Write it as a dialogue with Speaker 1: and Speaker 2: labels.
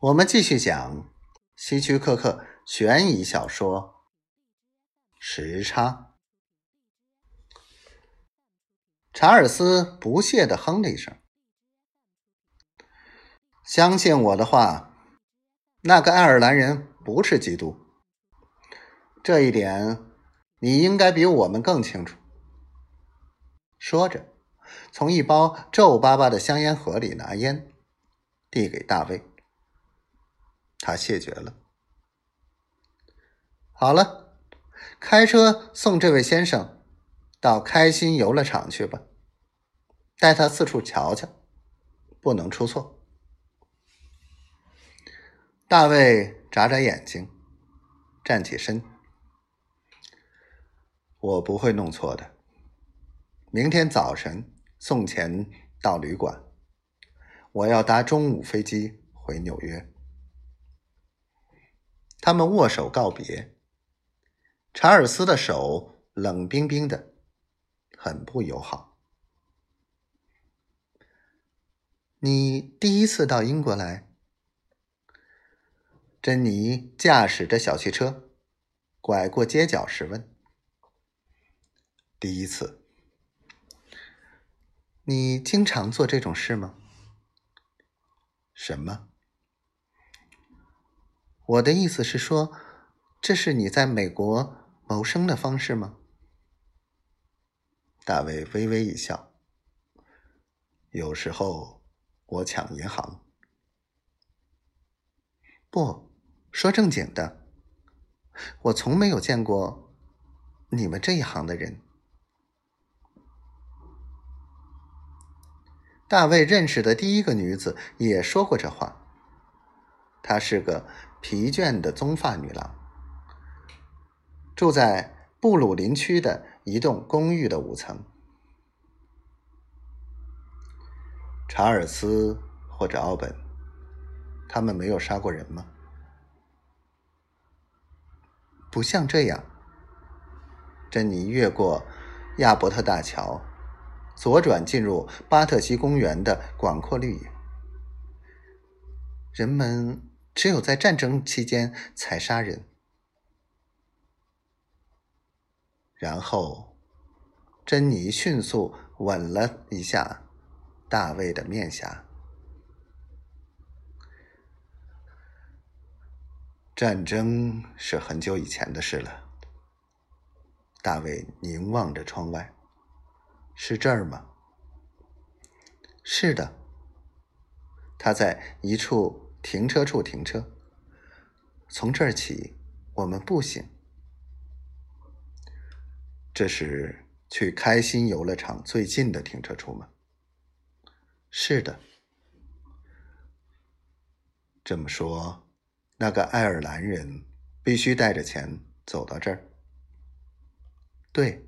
Speaker 1: 我们继续讲希区柯克悬疑小说《时差》。查尔斯不屑的哼了一声。相信我的话，那个爱尔兰人不是基督。这一点你应该比我们更清楚。说着，从一包皱巴巴的香烟盒里拿烟，递给大卫。他谢绝了。好了，开车送这位先生到开心游乐场去吧，带他四处瞧瞧，不能出错。大卫眨眨眼睛，站起身。我不会弄错的。明天早晨送钱到旅馆，我要搭中午飞机回纽约。他们握手告别。查尔斯的手冷冰冰的，很不友好。你第一次到英国来？珍妮驾驶着小汽车，拐过街角时问：“第一次。你经常做这种事吗？”“什么？”我的意思是说，这是你在美国谋生的方式吗？大卫微微一笑。有时候我抢银行。不说正经的，我从没有见过你们这一行的人。大卫认识的第一个女子也说过这话。她是个。疲倦的棕发女郎，住在布鲁林区的一栋公寓的五层。查尔斯或者奥本，他们没有杀过人吗？不像这样。珍妮越过亚伯特大桥，左转进入巴特西公园的广阔绿野。人们。只有在战争期间才杀人。然后，珍妮迅速吻了一下大卫的面颊。战争是很久以前的事了。大卫凝望着窗外，是这儿吗？是的。他在一处。停车处停车。从这儿起，我们步行。这是去开心游乐场最近的停车处吗？是的。这么说，那个爱尔兰人必须带着钱走到这儿。对。